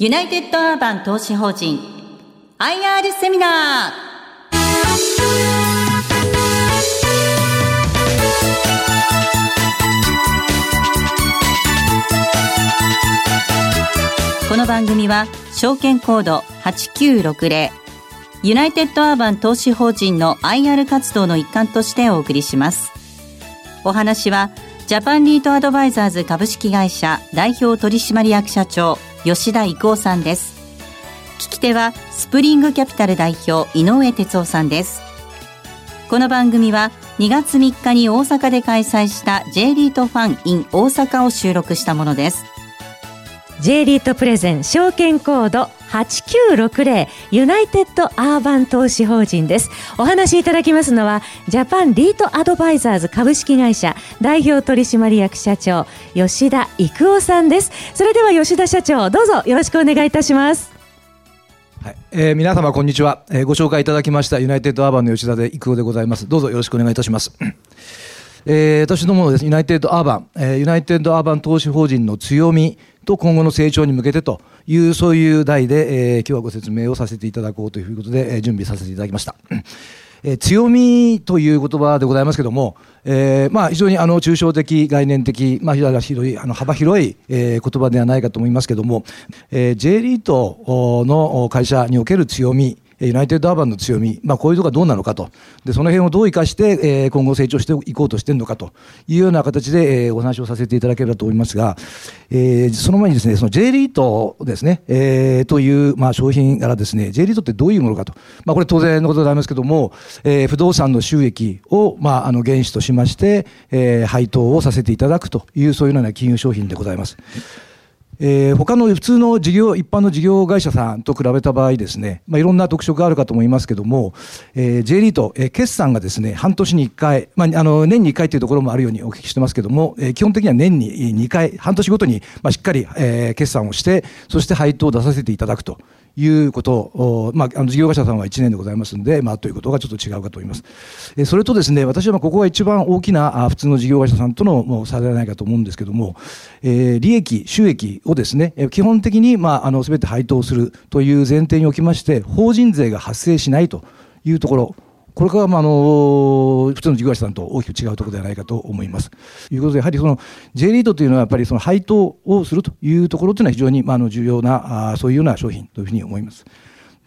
ユナイテッドアーバン投資法人 IR セミナー。この番組は証券コード8960ユナイテッドアーバン投資法人の IR 活動の一環としてお送りします。お話はジャパンリートアドバイザーズ株式会社代表取締役社長吉田郁夫さんです。聞き手はスプリングキャピタル代表井上哲夫さんです。この番組は2月3日に大阪で開催した J リートファン in 大阪を収録したものです。J リートプレゼン証券コード8960ユナイテッドアーバン投資法人です。お話しいただきますのはジャパンリートアドバイザーズ株式会社代表取締役社長吉田育夫さんです。それでは吉田社長どうぞよろしくお願いいたします。はい。えー、皆様こんにちは、えー、ご紹介いただきましたユナイテッドアーバンの吉田で育夫でございます。どうぞよろしくお願いいたします。えー、私どもですユナイテッドアーバン、えー、ユナイテッドアーバン投資法人の強みと今後の成長に向けてというそういう題で、えー、今日はご説明をさせていただこうということで、えー、準備させていただきました。えー、強みという言葉でございますけども、えー、まあ非常にあの抽象的、概念的、まあ、広いあの幅広い、えー、言葉ではないかと思いますけども、えー、J リートの会社における強み、ユナイテッドアーバンの強み、まあ、こういうところがどうなのかと、でその辺をどう生かして、えー、今後成長していこうとしているのかと。いうような形で、えー、お話をさせていただければと思いますが、えー、その前にですね、その J リートですね、えー、という、まあ、商品からですね、J リートってどういうものかと、まあ、これ当然のことでありますけども、えー、不動産の収益を、まあ、あの原資としまして、えー、配当をさせていただくという、そういうような金融商品でございます。えー、他の普通の事業、一般の事業会社さんと比べた場合ですね、まあ、いろんな特色があるかと思いますけども、えー、J リート、えー、決算がですね、半年に1回、まあ、あの、年に1回というところもあるようにお聞きしてますけども、えー、基本的には年に2回、半年ごとに、まあ、しっかり、えー、決算をして、そして配当を出させていただくということを、まあ、の事業会社さんは1年でございますので、まあ、ということがちょっと違うかと思います。えそれとですね、私はここが一番大きなあ普通の事業会社さんとのもう差ではないかと思うんですけども、え、利益、収益をですね、基本的に、まあ、あの、すべて配当するという前提におきまして、法人税が発生しないというところ、これからまあの普通の事業者さんと大きく違うところではないかと思います。ということでやはりその J リードというのはやっぱりその配当をするというところというのは非常にまああの重要なあそういうような商品というふうに思います。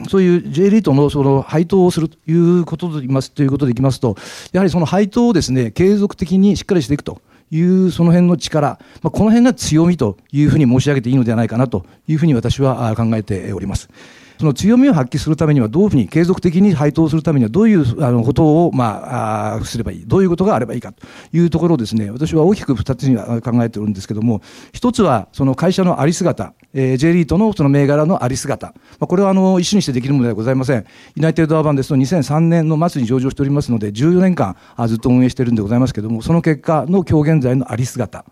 そういう J リートのその配当をするということでいますということでいきますと、やはりその配当をですね、継続的にしっかりしていくというその辺の力、まあ、この辺が強みというふうに申し上げていいのではないかなというふうに私は考えております。その強みを発揮するためにはどういうふうに継続的に配当するためにはどういうあのことを、まあ、すればいい。どういうことがあればいいかというところをですね私は大きく2つには考えておるんですけども一つはその会社のあり姿、えー、J リートのその銘柄のあり姿、まあ、これはあの一種にしてできるものではございません。ユナイテッドアーバンですと2003年の末に上場しておりますので14年間ずっと運営しているんでございますけどもその結果の今日現在のあり姿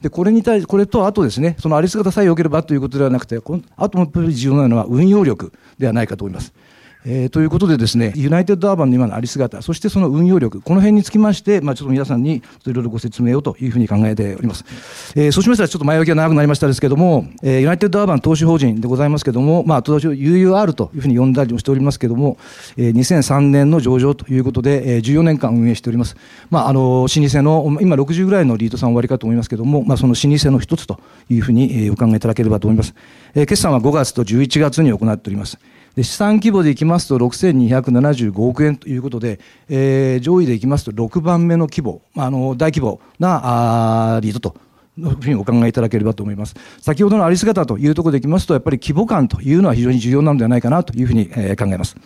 で、これに対し、これとあとですね、そのありすがたさえ良ければということではなくて、このあともやっぱり重要なのは運用力ではないかと思います。えー、ということでですね、ユナイテッドアーバンの今のあり姿、そしてその運用力、この辺につきまして、まあ、ちょっと皆さんにいろいろご説明をというふうに考えております。えー、そうしましたら、ちょっと前置きが長くなりましたですけども、えー、ユナイテッドアーバン投資法人でございますけども、まあ、当時 UUR というふうに呼んだりもしておりますけども、えー、2003年の上場ということで、えー、14年間運営しております。まあ、あの、老舗の、今60ぐらいのリードさん終わりかと思いますけども、まあ、その老舗の一つというふうに、えー、お考えいただければと思います。えー、決算は5月と11月に行っております。で資産規模でいきますと6275億円ということで、えー、上位でいきますと6番目の規模、あの大規模なあリードとのふうにお考えいただければと思います。先ほどのあり姿というところでいきますと、やっぱり規模感というのは非常に重要なのではないかなというふうに、考えます。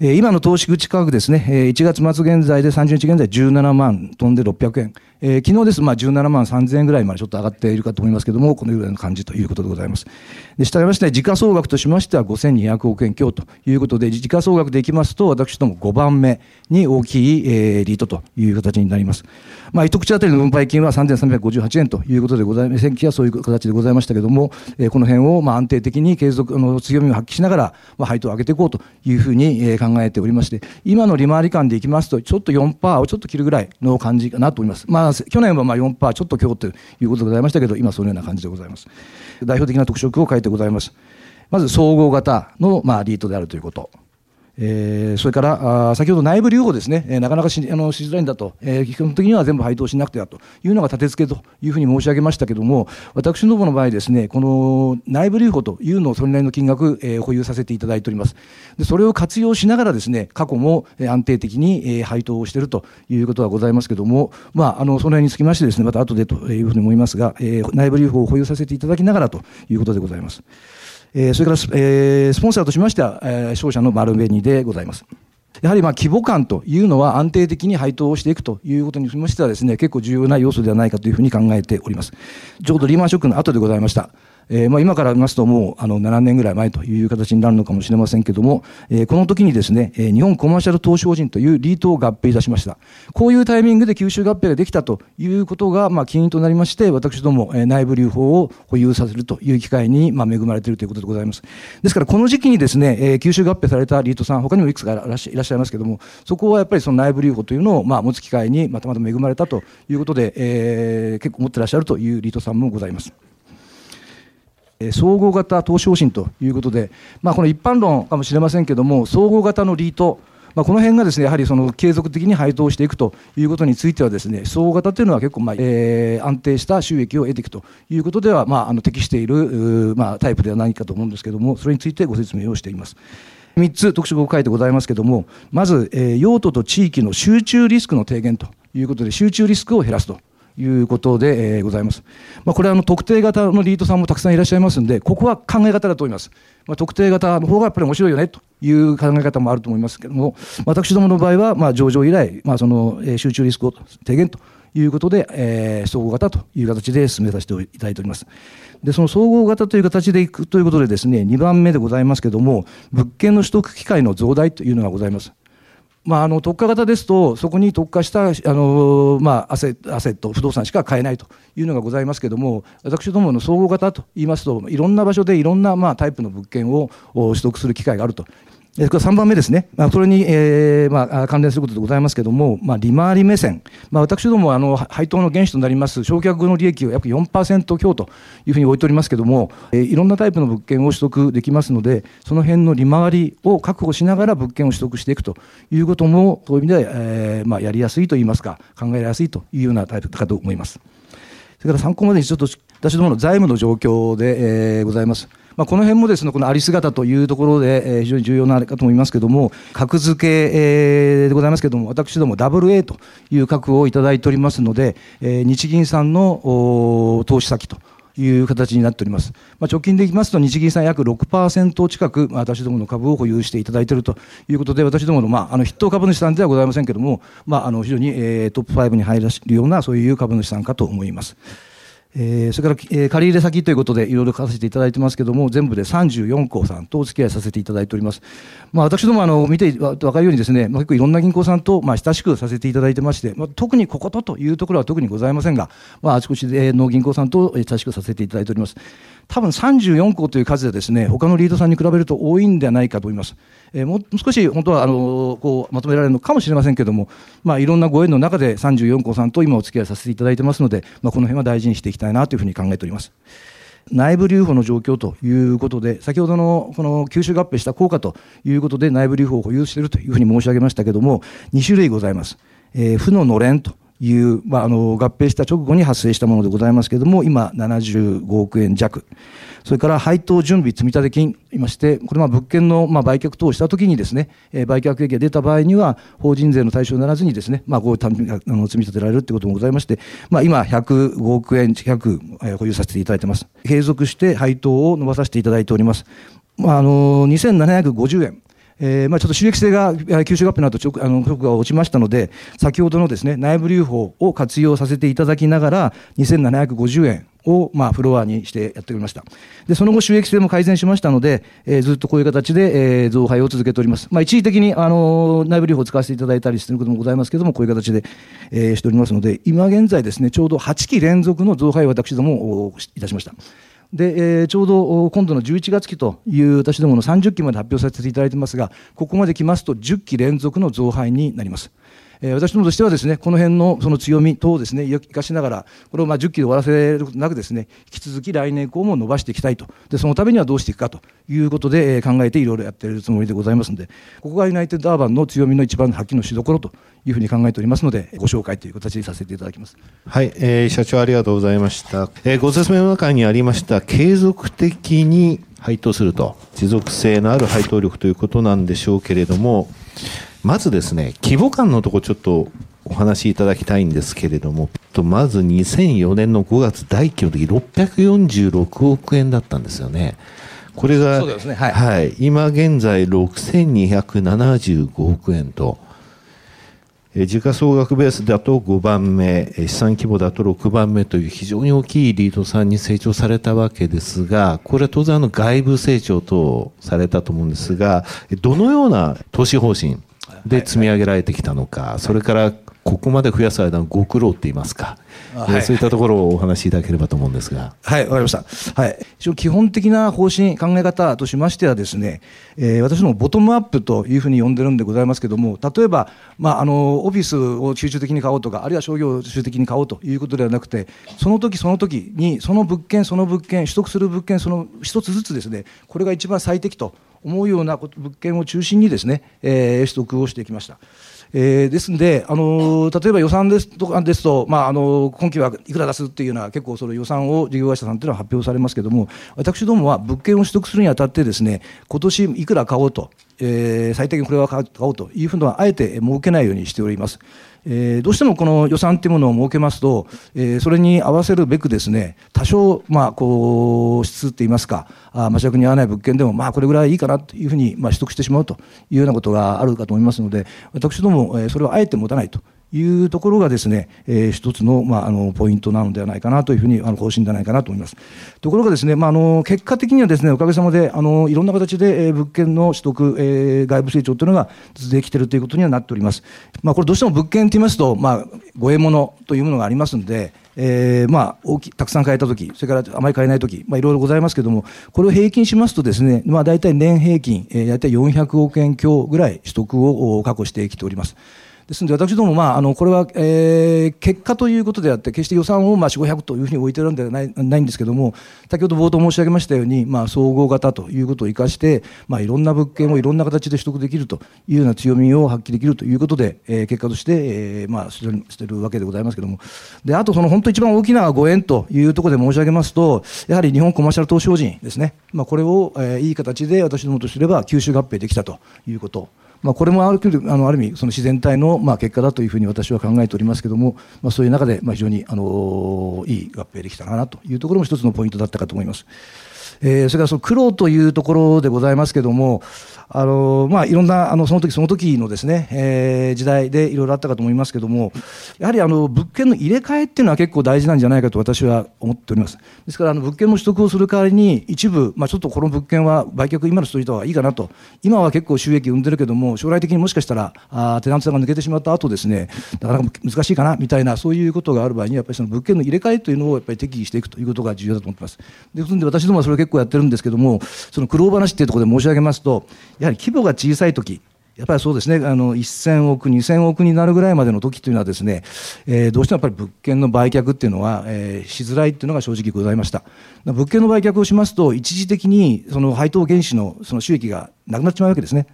今の投資口価格ですね、1月末現在で30日現在17万飛んで600円。えー、昨日です、まあ、17万3000円ぐらいまでちょっと上がっているかと思いますけれども、このような感じということでございます。で、したがいまして、時価総額としましては5200億円強ということで、時価総額でいきますと、私ども5番目に大きい、えー、リートという形になります。まあ、一口当たりの分配金は3358円ということでございます。先期はそういう形でございましたけれども、えー、この辺をまあ安定的に継続あの強みを発揮しながら、まあ、配当を上げていこうというふうに考考えておりまして、今の利回り感でいきますと、ちょっと4%をちょっと切るぐらいの感じかなと思います。まあ、去年はまあ4%ちょっと今日ということでございましたけど、今そのような感じでございます。代表的な特色を書いでございます。まず、総合型のまあリートであるということ。えー、それからあ先ほど内部留保ですね、えー、なかなかしあのしづらいんだと、えー、基本的には全部配当しなくてはというのが立て付けというふうに申し上げましたけれども、私どもの場合ですね、この内部留保というのをそれなりの金額、えー、保有させていただいております。でそれを活用しながらですね、過去も安定的に、えー、配当をしているということはございますけれども、まあ、あのその辺につきましてですね、また後でというふうに思いますが、えー、内部留保を保有させていただきながらということでございます。えー、それから,、えー、スポンサーとしましては、えー、商社の丸紅でございます。やはりま規模感というのは安定的に配当をしていくということにつきましてはですね、結構重要な要素ではないかというふうに考えております。ちょうどリーマンショックの後でございました。えー、まあ今から見ますともうあの7年ぐらい前という形になるのかもしれませんけども、えー、この時にですね、え、日本コマーシャル投資法人というリートを合併いたしました。こういうタイミングで吸収合併ができたということが、まあ起因となりまして、私ども、え、内部留保を保有させるという機会に、まあ恵まれているということでございます。ですからこの時期にですね、え、吸収合併されたリートさん、他にもいくつかいらっしゃいますけども、そこはやっぱりその内部留保というのを、まあ持つ機会にまたまた恵まれたということで、え、結構持ってらっしゃるというリートさんもございます。総合型投資方針ということで、まあ、この一般論かもしれませんけれども、総合型のリート、まあ、この辺がですねやはりその継続的に配当していくということについてはですね総合型というのは結構まあ、えー、安定した収益を得ていくということでは、まあ、あの適している、まあ、タイプではないかと思うんですけれどもそれについてご説明をしています。3つ特色を書いてございますけれどもまず、えー、用途と地域の集中リスクの低減ということで集中リスクを減らすということで、え、ございます。まあ、これはあの特定型のリードさんもたくさんいらっしゃいますんで、ここは考え方だと思います。まあ、特定型の方がやっぱり面白いよねという考え方もあると思いますけれども、私どもの場合は、まあ、上場以来、まあ、その、え、集中リスクを低減ということで、えー、総合型という形で進めさせていただいております。で、その総合型という形でいくということでですね、2番目でございますけども、物件の取得機会の増大というのがございます。まあ、あの特化型ですと、そこに特化したあの、まあ、アセアセット、不動産しか買えないというのがございますけれども、私どもの総合型といいますと、いろんな場所でいろんな、まあ、タイプの物件を取得する機会があると。えこれ3番目ですね、まあ、それに、えーまあ、関連することでございますけれども、まあ、利回り目線、まあ、私どもあの配当の原資となります焼却後の利益を約4%強というふうに置いておりますけれども、えー、いろんなタイプの物件を取得できますので、その辺の利回りを確保しながら物件を取得していくということも、そういう意味では、えーまあ、やりやすいといいますか、考えやすいというようなタイプかと思います。それから参考までにちょっと私どもの財務の状況で、えー、ございます。まあ、この辺もですね、このあり姿というところで、えー、非常に重要なあれかと思いますけれども、格付け、えー、でございますけれども、私ども WA という格をいただいておりますので、えー、日銀さんの投資先と。いう形になっております。まあ、直近でいきますと、日銀さん約6%近く、私どもの株を保有していただいているということで、私どもの、まあ、あの筆頭株主さんではございませんけれども、まあ、あの非常に、えー、トップ5に入らせるような、そういう株主さんかと思います。えー、それから、えー、借入先ということでいろいろ書かせていただいてますけども、全部で34行さんとお付き合いさせていただいております。まあ、私どもあの見て分かるようにですね、まあ、結構いろんな銀行さんとまあ親しくさせていただいてまして、まあ、特にこことというところは特にございませんが、まあ、あちこちでの銀行さんと親しくさせていただいております。多分34校という数でですね、他のリードさんに比べると多いんではないかと思います。えー、もう少し本当はあのこうまとめられるのかもしれませんけれども、まあ、いろんなご縁の中で34校さんと今お付き合いさせていただいてますので、まあ、この辺は大事にしていきたいなというふうに考えております。内部留保の状況ということで、先ほどのこの吸収合併した効果ということで内部留保を保有しているというふうに申し上げましたけれども、2種類ございます。えー、負ののれんという、まあ、あの合併した直後に発生したものでございますけれども、今75億円弱。それから配当準備積立金いまして、これ物件のまあ売却等をしたときにですね、売却益が出た場合には、法人税の対象にならずにですね、まあ、こうあの積み立てられるということもございまして、まあ、今、105億円近く保有させていただいてます。継続して配当を伸ばさせていただいております。まあ、あの2750円。えーまあ、ちょっと収益性が吸収合併の後ちょあの直が落ちましたので、先ほどのですね内部留保を活用させていただきながら、2750円を、まあ、フロアにしてやっておりました。で、その後収益性も改善しましたので、えー、ずっとこういう形で、えー、増配を続けております。まあ、一時的に、あの、内部留保を使わせていただいたりしていることもございますけれども、こういう形で、えー、しておりますので、今現在ですね、ちょうど8期連続の増配を私どもいたしました。で、えー、ちょうど今度の11月期という私どもの30期まで発表させていただいてますが、ここまで来ますと10期連続の増配になります。えー、私どもとしてはですね、この辺のその強み等をですね、生かしながら、これをまあ10期で終わらせることなくですね、引き続き来年以降も伸ばしていきたいと。で、そのためにはどうしていくかということで、えー、考えていろいろやっているつもりでございますので、ここがユナイテッドアーバンの強みの一番発揮のしどころというふうに考えておりますので、ご紹介という形にさせていただきます。はい、えー、社長ありがとうございました。えー、ご説明の中にありました、継続的に配当すると、持続性のある配当力ということなんでしょうけれども、まずですね、規模感のところちょっとお話しいただきたいんですけれども、まず2004年の5月第1期の時646億円だったんですよね。これが、ねはい、はい、今現在6275億円と、時価総額ベースだと5番目、資産規模だと6番目という非常に大きいリードさんに成長されたわけですが、これは当然あの外部成長とされたと思うんですが、どのような投資方針で積み上げられてきたのか、それからここまで増やす間のご苦労って言いますか、はい、そういったところをお話しいただければと思うんですが。はい、わかりました。はい。一応基本的な方針、考え方としましてはですね、えー、私のボトムアップというふうに呼んでるんでございますけども、例えば、まあ、あの、オフィスを集中的に買おうとか、あるいは商業を集中的に買おうということではなくて、その時その時に、その物件、その物件、取得する物件、その一つずつですね、これが一番最適と思うような物件を中心にですね、えー、取得をしてきました。えー、ですので、あの例えば予算ですとかですと、まあ、あの今期はいくら出すっていうのは結構その予算を事業会社さんというのは発表されますけれども私どもは物件を取得するにあたってですね今年いくら買おうと、えー、最低限これは買おうというふうのはあえて設けないようにしております。えー、どうしてもこの予算というものを設けますと、えー、それに合わせるべくですね、多少、まあ、こう、質っていいますか、あまあ、尺に合わない物件でも、まあ、これぐらいいいかなというふうに、まあ、取得してしまうというようなことがあるかと思いますので、私ども、え、それをあえて持たないというところがですね、えー、一つの,、まあ、あのポイントなのではないかなというふうにあの方針ではないかなと思います。ところがですね、まあ、あの結果的にはですねおかげさまであのいろんな形で、えー、物件の取得、えー、外部成長というのが続いてきているということにはなっております。まあ、これどうしても物件といいますと、まあ、ご獲物というものがありますので、えー、まあ大きたくさん買えたとき、それからあまり買えないとき、まあ、いろいろございますけれども、これを平均しますとですね、まあ、大体年平均、えー、大体400億円強ぐらい取得を確保してきております。ですので、私ども、まあ、あのこれは、えー、結果ということであって、決して予算を、まあ、4、500というふうに置いてるんではないないんですけども、先ほど冒頭申し上げましたように、まあ、総合型ということを生かして、まあ、いろんな物件をいろんな形で取得できるというような強みを発揮できるということで、えー、結果として、えーまあ、してるわけでございますけども、であと、その本当一番大きなご縁というところで申し上げますと、やはり日本コマーシャル投資法人ですね、まあ、これを、えー、いい形で私どもとすれば吸収合併できたということ。まあ、これもあるあのある意味、その自然体のまあ結果だというふうに私は考えておりますけども、まあ、そういう中でまあ非常にあのいい合併できたかなというところも一つのポイントだったかと思います。えー、それからその苦労というところでございますけども、あのまあ、いろんなあのその時その時のですね、えー、時代でいろいろあったかと思いますけども、やはりあの物件の入れ替えっていうのは結構大事なんじゃないかと私は思っております。ですからあの物件の取得をする代わりに一部、まあ、ちょっとこの物件は売却今の人いた方がいいかなと、今は結構収益生んでるけども、将来的にもしかしたらあテナントさんが抜けてしまった後ですね、なかなか難しいかなみたいな、そういうことがある場合に、やっぱりその物件の入れ替えというのをやっぱり適宜していくということが重要だと思ってます。ですので私どもはそれ結構やってるんですけども、その苦労話っていうところで申し上げますと、やはり規模が小さい時やっぱりそうですね、あの1000億、2000億になるぐらいまでの時というのはですね、えー、どうしてもやっぱり物件の売却っていうのは、えー、しづらいっていうのが正直ございました。物件の売却をしますと、一時的にその配当原資のその収益がなくなってしまうわけですね。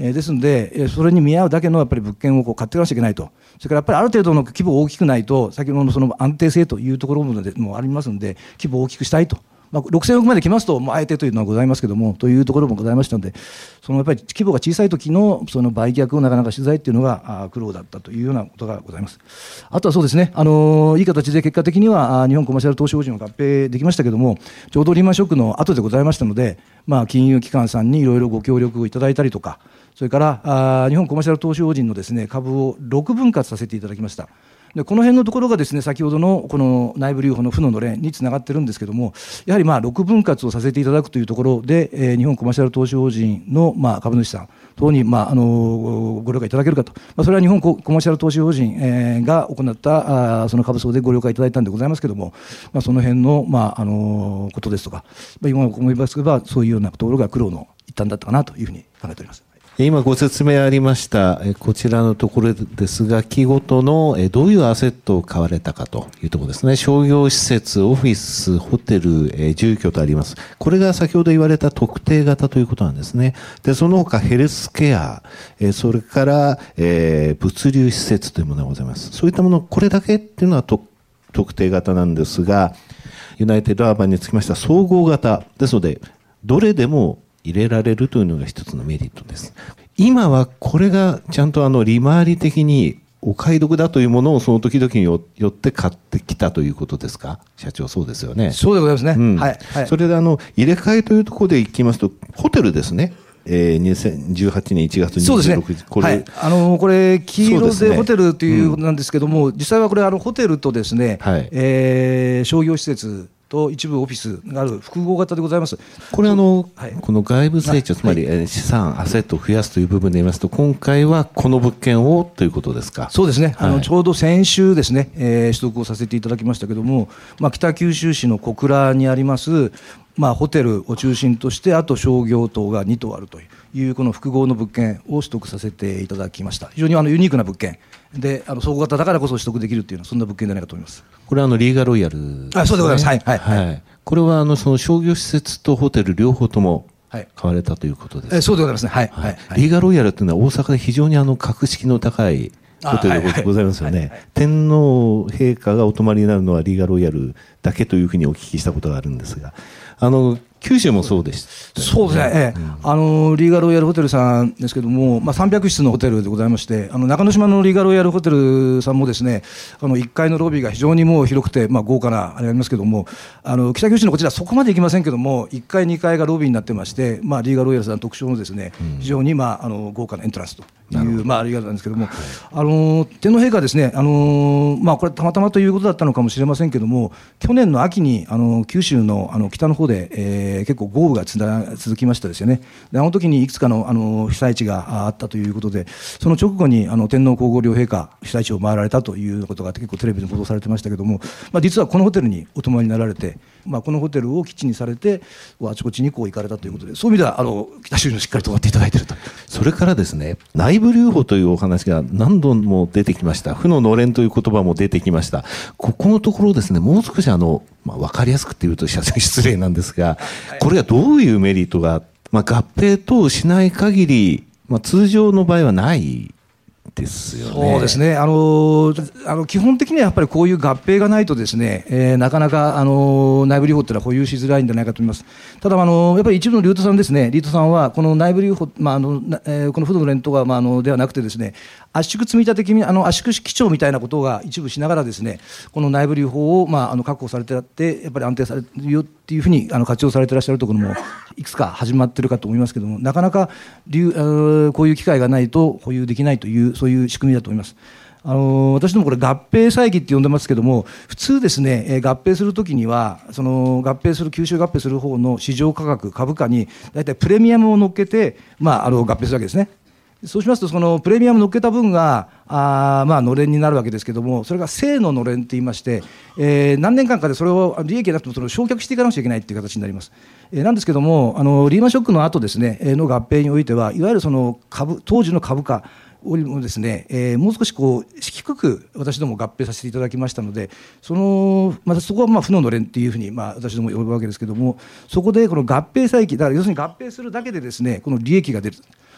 えー、ですので、それに見合うだけのやっぱり物件をこう買っていかなきゃいけないと。それからやっぱりある程度の規模が大きくないと、先ほどのその安定性というところもありますので、規模を大きくしたいと。まあ、6000億まで来ますと、まあ、あえてというのはございますけども、というところもございましたので、そのやっぱり規模が小さい時のその売却をなかなか取材っていうのが苦労だったというようなことがございます。あとはそうですね、あのいい形で結果的には日本コマーシャル投資法人を合併できましたけども、ちょうどリーマンショックの後でございましたので、まあ、金融機関さんにいろいろご協力をいただいたりとか、それからあ日本コマーシャル投資法人のですね株を6分割させていただきました。でこの辺のところがですね先ほどのこの内部留保の負ののれんにつながってるんですけどもやはりまあ6分割をさせていただくというところで、えー、日本コマーシャル投資法人のまあ株主さん等にまああのご了解いただけるかと、まあ、それは日本コマーシャル投資法人、えー、が行ったあその株層でご了解いただいたんでございますけども、まあ、その辺のまああのことですとか、まあ、今思いますけばそういうようなところが苦労の一端だったかなというふうに考えております。今ご説明ありましたこちらのところですが、木ごとのどういうアセットを買われたかというところですね。商業施設、オフィス、ホテル、住居とあります。これが先ほど言われた特定型ということなんですね。で、その他ヘルスケア、それから、物流施設というものがございます。そういったもの、これだけっていうのは特定型なんですが、ユナイテッドアーバンにつきましては総合型ですので、どれでも入れられるというのが一つのメリットです。今はこれがちゃんとあの利回り的にお買い得だというものをその時々によって買ってきたということですか？社長そうですよね。そうでございますね。うん、はい。はい、それであの、入れ替えというところでいきますと、ホテルですね。えー、2018年1月26日、そうですね、これ、はい、あのこれ、黄色でホテルということなんですけども、うん、実際はこれ、あのホテルとですね、はい、えー、商業施設と一部オフィスがある複合型でございます。これあの、はい、この外部成長、つまり、はい、資産、アセットを増やすという部分で言いますと、今回はこの物件をということですか？そうですね。はい、あのちょうど先週ですね、えー、取得をさせていただきましたけども、まあ北九州市の小倉にありますまあ、ホテルを中心として、あと商業棟が2棟あるという、この複合の物件を取得させていただきました。非常にあのユニークな物件で、あの総合型だからこそ取得できるっていうのは、そんな物件じゃないかと思います。これはあのリーガロイヤル、ね、あそうでございます。はい。はい。はい、これはあのその商業施設とホテル両方とも買われたということです、えそうでございますね。はい。はい。リーガロイヤルというのは大阪で非常にあの格式の高いホテルでございますよね。天皇陛下がお泊まりになるのはリーガロイヤルだけというふうにお聞きしたことがあるんですが、あの九州もそうです、ね、そうですね、ええ、うん、あのリーガロイヤルホテルさんですけども、まあ、300室のホテルでございまして、あの中之島のリーガロイヤルホテルさんもですね、あの1階のロビーが非常にもう広くて、まあ、豪華なあれがありますけども、あの北九州のこちら、そこまで行きませんけども、1階、2階がロビーになってまして、まあ、リーガロイヤルさん特徴のですね、非常に、まあ、あの豪華なエントランスと。いう、まあ、ありがたいんですけども、はい、あの天皇陛下ですね、あのまあ、これ、たまたまということだったのかもしれませんけども、去年の秋にあの九州のあの北の方で、えー、結構豪雨がつな続きましたですよね、であの時にいくつかのあの被災地があったということで、その直後にあの天皇皇后両陛下、被災地を回られたということが結構テレビで報道されてましたけども、まあ、実はこのホテルにお泊まりになられて、まあ、このホテルを基地にされて、あちこちにこう行かれたということで、そういう意味ではあの北州にしっかり泊まっていただいていると。それからですね内部留保というお話が何度も出てきました。負ののれんという言葉も出てきました。ここのところですね、もう少しあの、まあ、分かりやすくっていうと 失礼なんですが、これがどういうメリットが、まあ、合併等しない限り、まあ、通常の場合はないですよね。そうですね。あのあの基本的にはやっぱりこういう合併がないとですね、えー、なかなかあの内部留保っていうのは保有しづらいんじゃないかと思います。ただあのやっぱり一部のリートさんですね、リートさんはこの内部留保まああの、えー、この負の連投がまああのではなくてですね、圧縮積立金あの圧縮基調みたいなことが一部しながらですね、この内部留保をまああの確保されてあってやっぱり安定されるよっていうふうにあの活用されてらっしゃるところもいくつか始まってるかと思いますけども、なかなかこういう機会がないと保有できないというそういう仕組みだと思います。あの私どもこれ合併債議って呼んでますけども普通ですね、え合併するときにはその合併する吸収合併する方の市場価格株価に大体プレミアムを乗っけて、まあ、あの合併するわけですね。そうしますと、そのプレミアム乗っけた分が、あまあ、のれんになるわけですけれども、それが正ののれんって言いまして、えー、何年間かでそれを利益がなくてもそれを焼却していかなくちゃいけないっていう形になります。えー、なんですけども、あのリーマンショックの後ですね、の合併においては、いわゆるその株当時の株価、よりもですね、えー、もう少しこう低く私ども合併させていただきましたので、そのまたそこはまあ負ののれんっていうふうにまあ私ども呼ぶわけですけども、そこでこの合併再起、だから要するに合併するだけでですね、この利益が出る。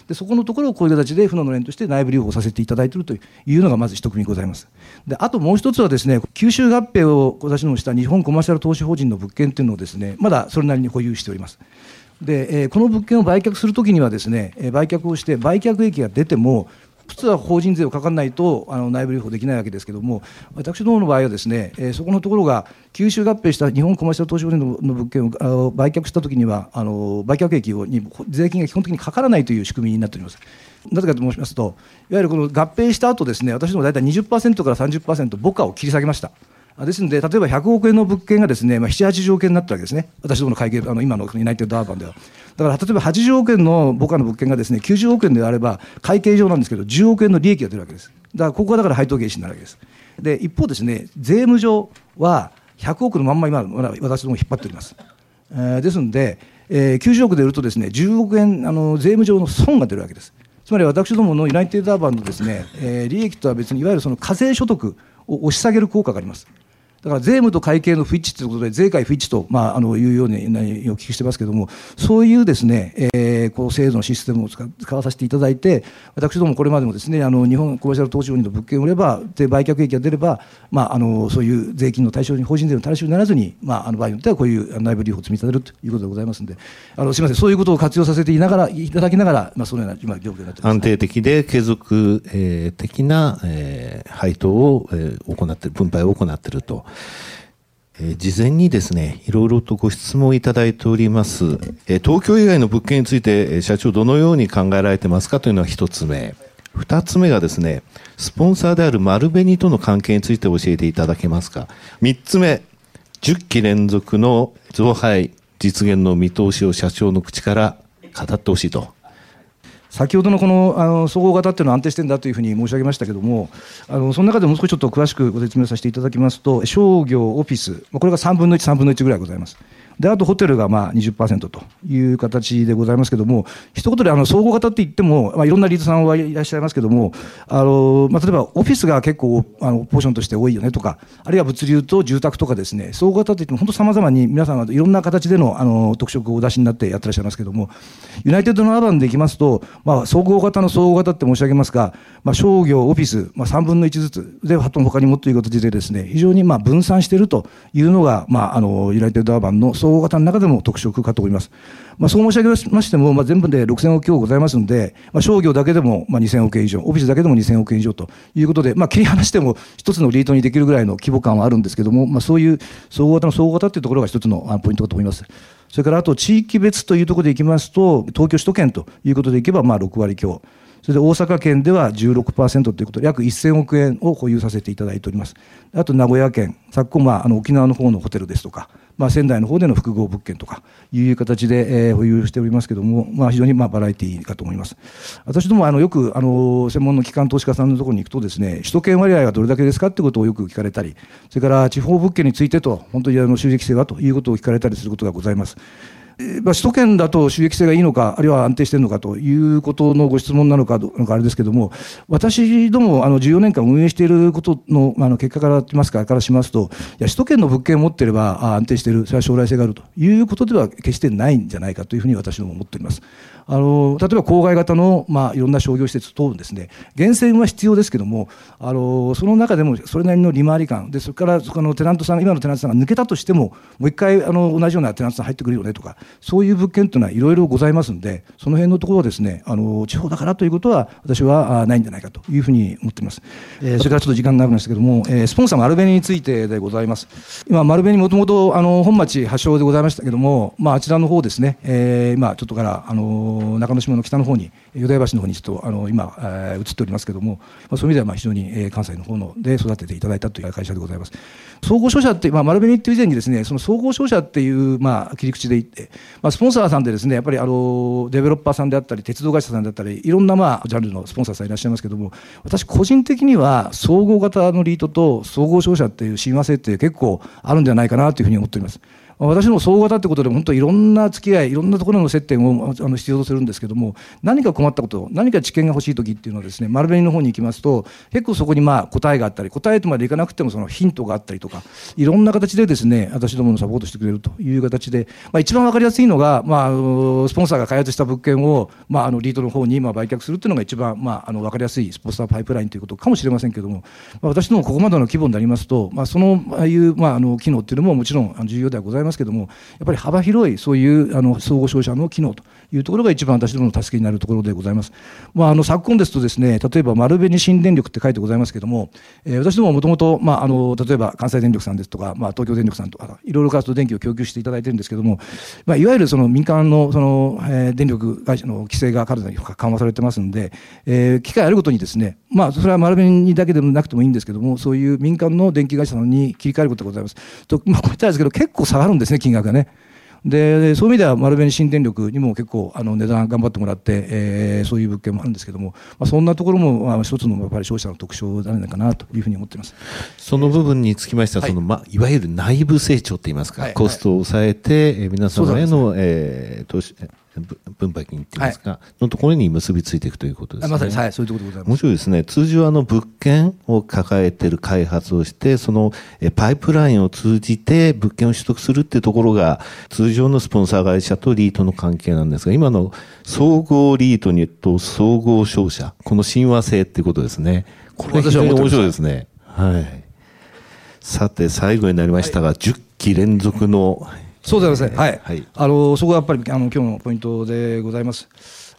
でそこのところをこういう形で船の連として内部留保させていただいているというのがまず一組ございます。であともう一つはですね吸収合併を私のもした日本コマーシャル投資法人の物件というのをですねまだそれなりに保有しております。で、え、この物件を売却するときにはですね、え、売却をして売却益が出ても普通は法人税をかからないとあの内部留保できないわけですけれども、私どもの場合はですね、えー、そこのところが吸収合併した日本コマーシャル投資法人の物件を売却したときにはあの、売却益をに税金が基本的にかからないという仕組みになっております。なぜかと申しますと、いわゆるこの合併した後ですね、私ども大体20%から30%、母価を切り下げました。ですので、例えば100億円の物件がですね、まあ、7、80億円になったわけですね、私どもの会計、あの今のユナイテッドアーバンでは。だから例えば80億円の母価の物件がですね90億円であれば、会計上なんですけど、10億円の利益が出るわけです。だからここはだから配当原資になるわけです。で一方ですね、税務上は100億のまんま今、私ども引っ張っております。えー、ですので、えー、90億で売るとですね10億円あの税務上の損が出るわけです。つまり私どものユナイテッドアーバンのですね、えー、利益とは別にいわゆるその課税所得を押し下げる効果があります。だから税務と会計の不一致ということで、税界不一致と、まあ、あのいうようにお聞きしてますけれども、そういうですね、えー、こう制度のシステムを使わさせていただいて、私どもこれまでもですね、あの日本コマーシャル投資法人の物件を売れば、で売却益が出れば、まあ、あのそういう税金の対象に、法人税の対象にならずに、まあ、あの場合によってはこういう内部留保を積み立てるということでございますので、あのすみません、そういうことを活用させていながらいただきながら、まあ、そのような今、状況になって安定的で継続、えー、的な、えー、配当を、えー、行って分配を行っていると。えー、事前にですね、いろいろとご質問いただいております。えー、東京以外の物件について、社長どのように考えられてますかというのが一つ目。二つ目がですね、スポンサーである丸紅との関係について教えていただけますか。三つ目、10期連続の増配実現の見通しを社長の口から語ってほしいと先ほどのこのあの総合型っていうのは安定してるんだというふうに申し上げましたけれども、あのその中でもう少しちょっと詳しくご説明させていただきますと、商業、オフィス、これが3分の1、3分の1ぐらいございます。であとホテルがまあ20%という形でございますけれども、一言であの総合型って言っても、まあ、いろんなリードさんはいらっしゃいますけれども、あのまあ、例えばオフィスが結構あのポーションとして多いよねとか、あるいは物流と住宅とかですね、総合型って言っても、本当さまざまに皆さんはいろんな形でのあの特色をお出しになってやってらっしゃいますけれども、ユナイテッドのアーバンでいきますと、まあ、総合型の総合型って申し上げますが、まあ、商業、オフィス、まあ、3分の1ずつで、他にもという形でですね、非常にまあ分散しているというのが、まあ、あのユナイテッドアーバンの総合型の中でも特色かと思います。まあ、そう申し上げましても、まあ、全部で6000億強ございますので、まあ、商業だけでもま2000億円以上、オフィスだけでも2000億円以上ということで、まあ、切り離しても一つのリートにできるぐらいの規模感はあるんですけども、まあ、そういう総合型の総合型というところが一つのポイントかと思います。それからあと地域別というところでいきますと、東京首都圏ということでいけば、まあ6割強。それで大阪県では16%ということで、約1000億円を保有させていただいております。あと名古屋県、昨今、まあ、あの沖縄の方のホテルですとか、まあ、仙台の方での複合物件とかいう形で、えー、保有しておりますけども、まあ、非常にまあバラエティーかと思います。私どもあのよくあの専門の機関投資家さんのところに行くとですね、首都圏割合はどれだけですかということをよく聞かれたり、それから地方物件についてと、本当にあの収益性はということを聞かれたりすることがございます。まあ、首都圏だと収益性がいいのか、あるいは安定しているのかということのご質問なのかどかあれですけれども、私どもあの14年間運営していることのあの結果からますかからしますと、いや首都圏の物件を持っていれば安定している、それは将来性があるということでは決してないんじゃないかというふうに私ども思っております。あの例えば郊外型の、まあ、いろんな商業施設等ですね。源泉は必要ですけどもあのその中でもそれなりの利回り感。でそれからそのテナントさん今のテナントさんが抜けたとしてももう一回あの同じようなテナントさん入ってくるよねとかそういう物件というのはいろいろございますんでその辺のところはですねあの地方だからということは私はないんじゃないかというふうに思っています、えー、それからちょっと時間があるんですけども、えー、スポンサー丸紅についてでございます。今丸紅もともと本町発祥でございましたけども、まあ、あちらの方ですね、えー、今ちょっとからあの中之島の北の方に淀屋橋の方にちょっとあの今、えー、移っておりますけれども、まあ、そういう意味ではまあ非常に、えー、関西の方ので育てていただいたという会社でございます。総合商社って、まあ、丸紅っていう以前にですねその総合商社っていう、まあ、切り口でいって、まあ、スポンサーさんでですねやっぱりあのデベロッパーさんであったり鉄道会社さんであったりいろんな、まあ、ジャンルのスポンサーさんいらっしゃいますけども私個人的には総合型のリートと総合商社っていう親和性って結構あるんじゃないかなというふうに思っております。私ども総型ってことで本当いろんな付き合いいろんなところの接点をあの必要とするんですけども何か困ったこと何か知見が欲しい時っていうのはですね丸紅の方に行きますと結構そこにまあ答えがあったり答えとまでいかなくてもそのヒントがあったりとかいろんな形でですね私どものサポートしてくれるという形で、まあ、一番分かりやすいのが、まあ、スポンサーが開発した物件を、まあ、あのリードの方にまあ売却するっていうのが一番、まあ、あの分かりやすいスポンサーパイプラインということかもしれませんけども、まあ、私どもここまでの規模になりますと、まあ、そのああいう、まあ、あの機能っていうのももちろん重要ではございます。ますけども、やっぱり幅広いそういうあの総合商社の機能というところが一番私どもの助けになるところでございます。まあ、あの昨今ですとですね、例えば丸紅新電力って書いてございますけども、えー、私どももともと、まあ、の、例えば関西電力さんですとか、まあ、東京電力さんとか、いろいろ活動電気を供給していただいてるんですけども、まあ、いわゆるその民間のその、えー、電力会社の規制がかなり緩和されてますんで、えー、機会あるごとにですね、まあ、それは丸紅だけでもなくてもいいんですけども、そういう民間の電気会社さんに切り替えることがございます。と、まあ、こういったんですけど、結構下がるんですね、金額がね。でそういう意味では丸紅新電力にも結構あの値段頑張ってもらって、えー、そういう物件もあるんですけども、まあ、そんなところも、まあ、一つのやっぱり消費者の特徴じゃないかなというふうに思っています。その部分につきましては、はい。そのま、いわゆる内部成長といいますか、はい、コストを抑えて、はい、皆様への、ねえー、投資分配金っていうんですか、はい、のところに結びついていくということですね。まさに、はい、そういうところでございます。面白いですね。通常あの物件を抱えている開発をして、そのえパイプラインを通じて物件を取得するっていうところが、通常のスポンサー会社とリートの関係なんですが、今の総合リートにと総合商社、この親和性っていうことですね。これ非常に面白いですね。はい。さて、最後になりましたが、はい、10期連続のそうでございますね。はい。はい、あの、そこがやっぱり、あの、今日のポイントでございます。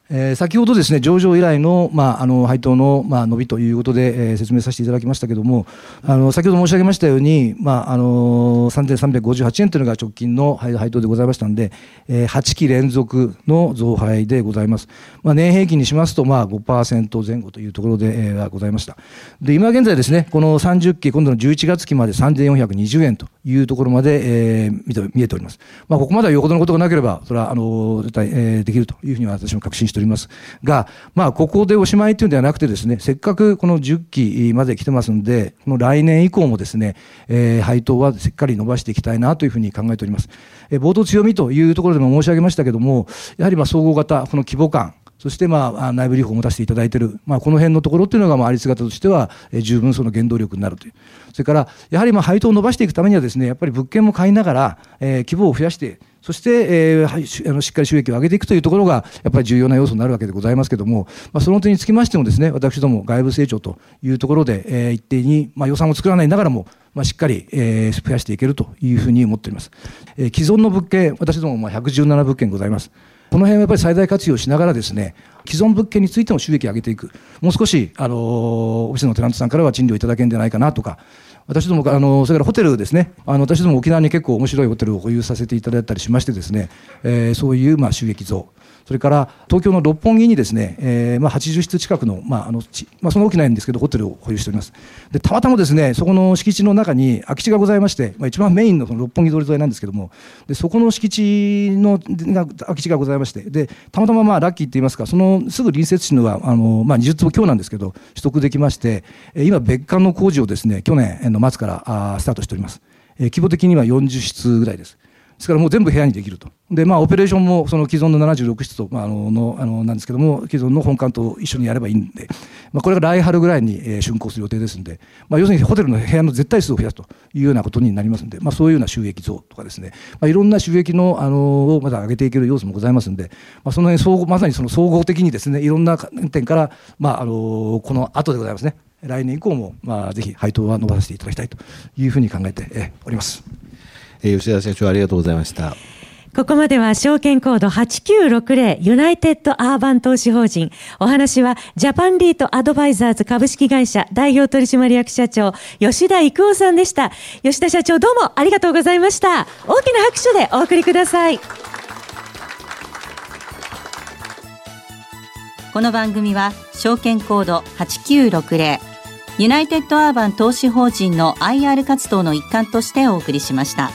えー、先ほどですね、上場以来の、まあ、あの、配当の、まあ、伸びということで、えー、説明させていただきましたけれども、あの、先ほど申し上げましたように、まあ、あの、3358円というのが直近の配当でございましたんで、えー、8期連続の増配でございます。まあ、年平均にしますと、まあ、5%前後というところで、えー、ございました。で、今現在ですね、この30期、今度の11月期まで3420円というところまで、えー、見えております。まあ、ここまではよほどのことがなければ、それは、あの、絶対、えー、できるというふうには私も確信しておりますが、まあ、ここでおしまいというんではなくてですね、せっかくこの10期まで来てますんで、この来年以降もですね、えー、配当はしっかり伸ばしていきたいなというふうに考えております。えー、冒頭強みというところでも申し上げましたけども、やはりまあ総合型、この規模感、そしてまあ内部留保を持たせていただいている、まあ、この辺のところっていうのがまああり姿としては十分その原動力になるという。それからやはりまあ配当を伸ばしていくためにはですね、やっぱり物件も買いながら、えー、規模を増やしてそして、えー、しっかり収益を上げていくというところが、やっぱり重要な要素になるわけでございますけれども、まあ、その点につきましてもですね、私ども外部成長というところで、えー、一定に、まあ、予算を作らないながらも、まあ、しっかり、えー、増やしていけるというふうに思っております。えー、既存の物件、私どもまあ117物件ございます。この辺はやっぱり最大活用しながらですね、既存物件についても収益を上げていく。もう少し、あの、オフィスのテナントさんからは賃料いただけるんじゃないかなとか、私ども、あの、それからホテルですね。あの、私ども沖縄に結構面白いホテルを保有させていただいたりしましてですね、えー、そういう、まあ、収益増。それから東京の六本木にですね、えー、まあ80室近くの、まああのまあ、その大きないんですけど、ホテルを保有しております。で、たまたまですね、そこの敷地の中に空き地がございまして、まあ、一番メインのその六本木通り沿いなんですけども、でそこの敷地の空き地がございまして、でたまたままあラッキーって言いますか、そのすぐ隣接地のはあの、まあ、20坪強なんですけど、取得できまして、今、別館の工事をですね去年の末からあスタートしております。規模的には40室ぐらいです。ですからもう全部部屋にできると。で、まあ、オペレーションもその既存の76室と、まあ、あの、の、あの、なんですけども、既存の本館と一緒にやればいいんで、まあ、これが来春ぐらいに、えー、竣工する予定ですんで、まあ、要するにホテルの部屋の絶対数を増やすというようなことになりますんで、まあ、そういうような収益増とかですね、まあ、いろんな収益の、あの、をまだ上げていける要素もございますんで、まあ、その辺総合、まさにその総合的にですね、いろんな点から、まあ、あの、この後でございますね、来年以降も、まあ、ぜひ配当は伸ばさせていただきたいというふうに考えております。えー、吉田社長ありがとうございました。ここまでは証券コード8960ユナイテッドアーバン投資法人。お話はジャパンリートアドバイザーズ株式会社代表取締役社長吉田育夫さんでした。吉田社長どうもありがとうございました。大きな拍手でお送りください。この番組は証券コード8960ユナイテッドアーバン投資法人の IR 活動の一環としてお送りしました。